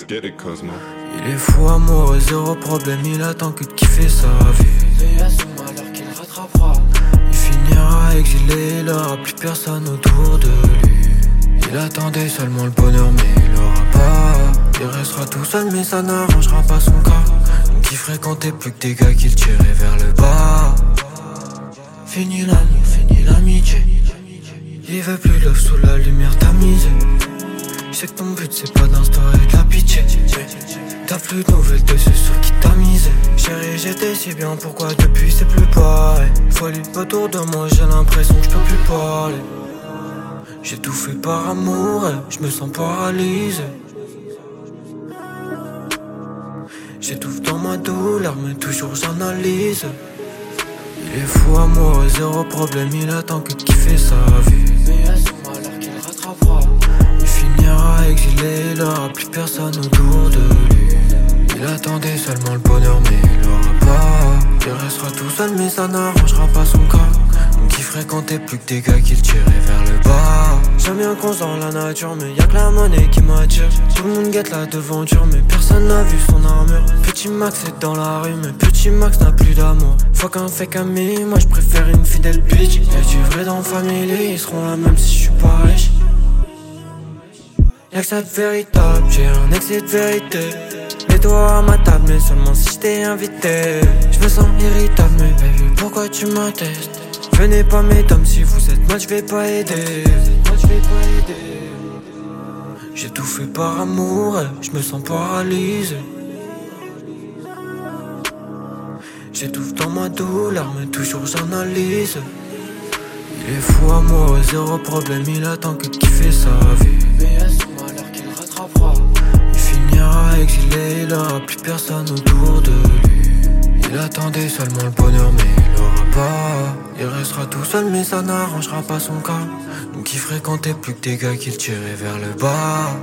did it, Cosmo. Il est fou amoureux, zéro problème, il attend que de kiffer sa vie. Veille à son malheur qu'il rattrapera. Il finira exilé, il aura plus personne autour de lui. Il attendait seulement le bonheur, mais il l'aura pas. Il restera tout seul, mais ça n'arrangera pas son cas. Donc il fréquentait plus que des gars qui le tiraient vers le bas. Fini l'amour, fini l'amitié. Il veut plus l'offre sous la lumière tamisée. Je sais que ton but c'est pas d'instaurer plus de nouvelles de ceux sur qui t'as misé. Chérie, j'étais si bien, pourquoi depuis c'est plus pareil? Folie autour de moi, j'ai l'impression que je peux plus parler. J'ai tout fait par amour je me sens paralysé. J'étouffe dans ma douleur, mais toujours j'analyse. Il est fou amoureux, zéro problème, il attend que de kiffer sa vie. Veille à son malheur qu'il rattrapera. Il finira exilé, il aura plus personne autour de seulement le bonheur, mais il l'aura pas. Il restera tout seul, mais ça n'arrangera pas son cas. Il fréquentait plus que des gars qui le tiraient vers le bas. J'aime bien qu'on dans la nature, mais y'a que la monnaie qui m'attire. Tout le monde guette la devanture, mais personne n'a vu son armure. Petit Max est dans la rue, mais petit Max n'a plus d'amour. Faut qu'un fake ami, moi je préfère une fidèle bitch. Et du vrai dans famille, ils seront là même si je suis pas riche. Y'a que de véritable, j'ai un excès de vérité. Mets-toi à ma table, mais seulement si je t'ai invité. Je me sens irritable, mais baby, pourquoi tu m'attestes Venez pas mesdames, si vous êtes mal, je vais pas aider. J'ai tout fait par amour, je me sens paralysé. J'étouffe dans ma douleur, mais toujours j'analyse. Il est fou amoureux, zéro problème, il attend que kiffer sa vie. Il aura plus personne autour de lui. Il attendait seulement le bonheur, mais il l'aura pas. Il restera tout seul, mais ça n'arrangera pas son cas. Donc il fréquentait plus que des gars qui le tiraient vers le bas.